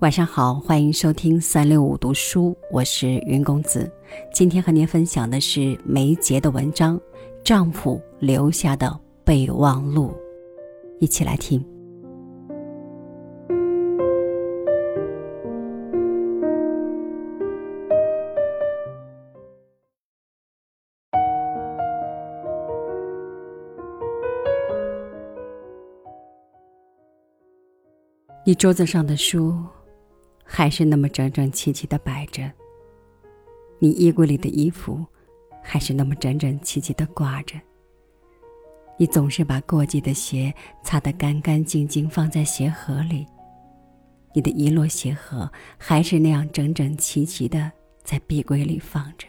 晚上好，欢迎收听三六五读书，我是云公子。今天和您分享的是梅杰的文章《丈夫留下的备忘录》，一起来听。你桌子上的书。还是那么整整齐齐的摆着。你衣柜里的衣服，还是那么整整齐齐的挂着。你总是把过季的鞋擦得干干净净，放在鞋盒里。你的一摞鞋盒还是那样整整齐齐的在壁柜里放着。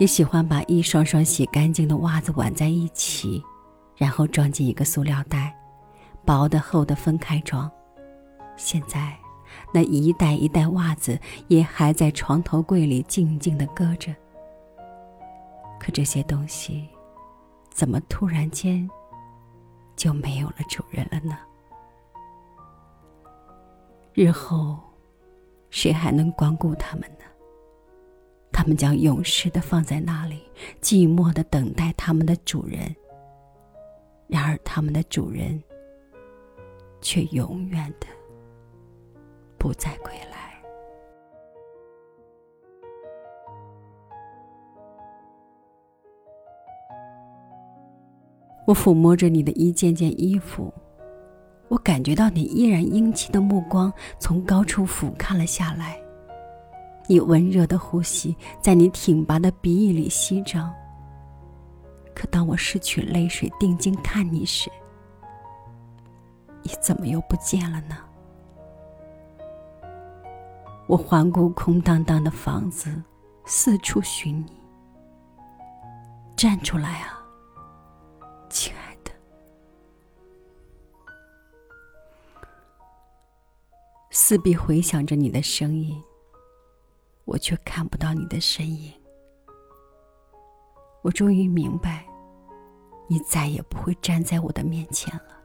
你喜欢把一双双洗干净的袜子挽在一起，然后装进一个塑料袋，薄的厚的分开装。现在，那一袋一袋袜子也还在床头柜里静静的搁着。可这些东西，怎么突然间就没有了主人了呢？日后，谁还能光顾他们呢？他们将永世的放在那里，寂寞的等待他们的主人。然而，他们的主人却永远的。不再归来。我抚摸着你的一件件衣服，我感觉到你依然英气的目光从高处俯瞰了下来。你温热的呼吸在你挺拔的鼻翼里吸着。可当我失去泪水定睛看你时，你怎么又不见了呢？我环顾空荡荡的房子，四处寻你。站出来啊，亲爱的！四壁回响着你的声音，我却看不到你的身影。我终于明白，你再也不会站在我的面前了。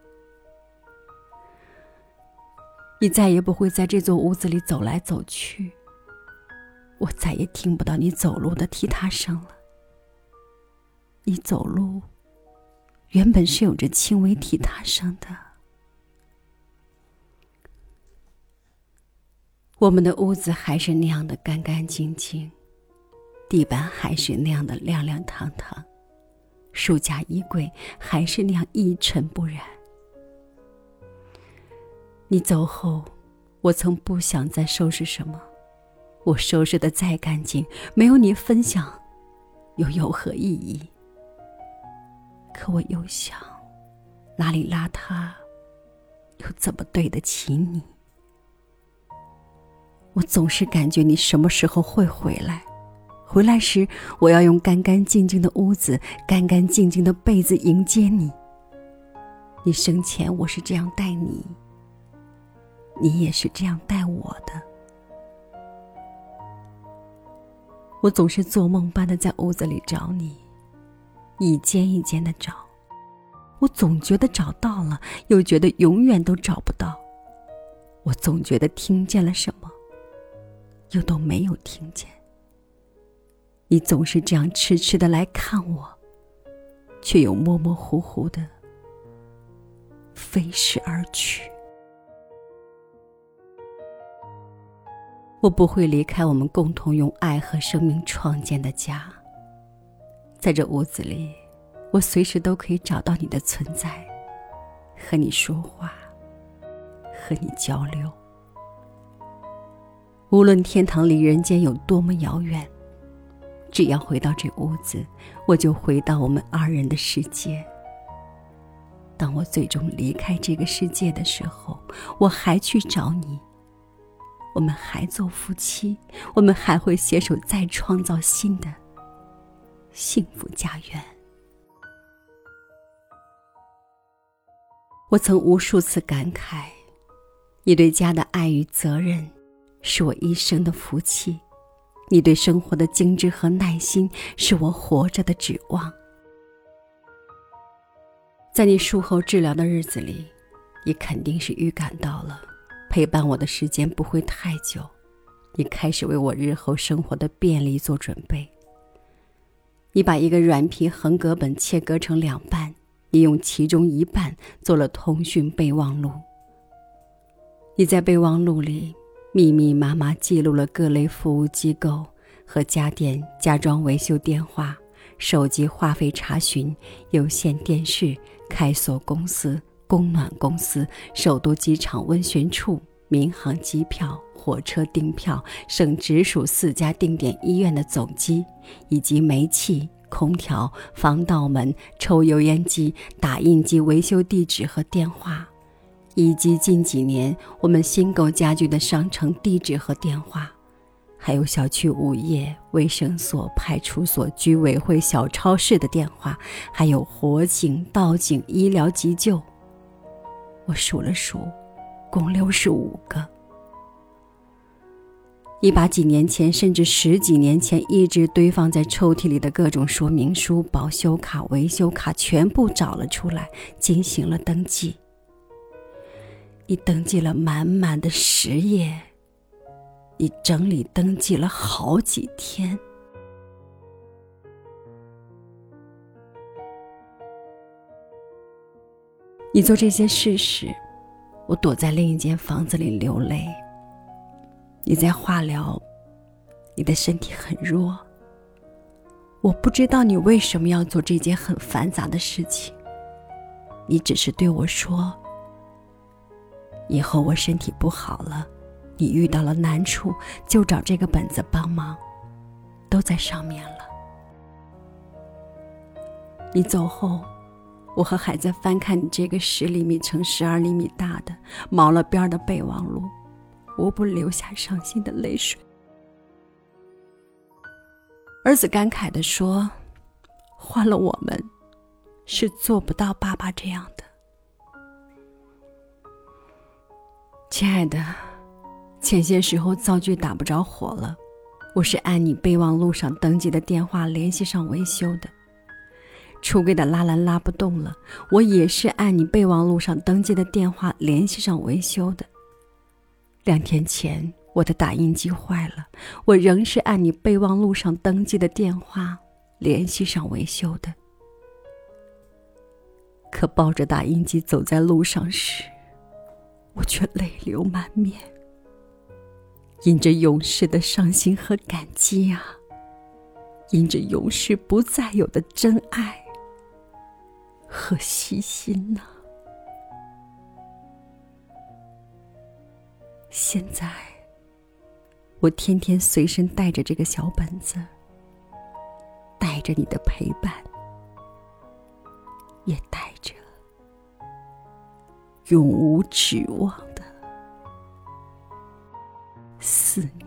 你再也不会在这座屋子里走来走去。我再也听不到你走路的踢踏声了。你走路，原本是有着轻微踢踏声的。我们的屋子还是那样的干干净净，地板还是那样的亮亮堂堂，书架衣柜还是那样一尘不染。你走后，我曾不想再收拾什么。我收拾的再干净，没有你分享，又有何意义？可我又想，哪里邋遢，又怎么对得起你？我总是感觉你什么时候会回来？回来时，我要用干干净净的屋子、干干净净的被子迎接你。你生前，我是这样待你。你也是这样待我的。我总是做梦般的在屋子里找你，一间一间的找。我总觉得找到了，又觉得永远都找不到。我总觉得听见了什么，又都没有听见。你总是这样痴痴的来看我，却又模模糊糊的飞逝而去。我不会离开我们共同用爱和生命创建的家。在这屋子里，我随时都可以找到你的存在，和你说话，和你交流。无论天堂离人间有多么遥远，只要回到这屋子，我就回到我们二人的世界。当我最终离开这个世界的时候，我还去找你。我们还做夫妻，我们还会携手再创造新的幸福家园。我曾无数次感慨，你对家的爱与责任，是我一生的福气；你对生活的精致和耐心，是我活着的指望。在你术后治疗的日子里，你肯定是预感到了，陪伴我的时间不会太久。你开始为我日后生活的便利做准备。你把一个软皮横格本切割成两半，你用其中一半做了通讯备忘录。你在备忘录里密密麻麻记录了各类服务机构和家电家装维修电话、手机话费查询、有线电视开锁公司、供暖公司、首都机场温泉处。民航机票、火车订票，省直属四家定点医院的总机，以及煤气、空调、防盗门、抽油烟机、打印机维修地址和电话，以及近几年我们新购家具的商城地址和电话，还有小区物业、卫生所、派出所、居委会、小超市的电话，还有火警、报警、医疗急救。我数了数。共六十五个。你把几年前甚至十几年前一直堆放在抽屉里的各种说明书、保修卡、维修卡全部找了出来，进行了登记。你登记了满满的十页，你整理登记了好几天。你做这些事时。我躲在另一间房子里流泪。你在化疗，你的身体很弱。我不知道你为什么要做这件很繁杂的事情。你只是对我说：“以后我身体不好了，你遇到了难处就找这个本子帮忙，都在上面了。”你走后。我和孩子翻看你这个十厘米乘十二厘米大的毛了边的备忘录，无不流下伤心的泪水。儿子感慨的说：“换了我们，是做不到爸爸这样的。”亲爱的，前些时候灶具打不着火了，我是按你备忘录上登记的电话联系上维修的。橱柜的拉篮拉不动了，我也是按你备忘录上登记的电话联系上维修的。两天前我的打印机坏了，我仍是按你备忘录上登记的电话联系上维修的。可抱着打印机走在路上时，我却泪流满面，因着永世的伤心和感激啊，因着永世不再有的真爱。和细心呢？现在，我天天随身带着这个小本子，带着你的陪伴，也带着永无指望的思念。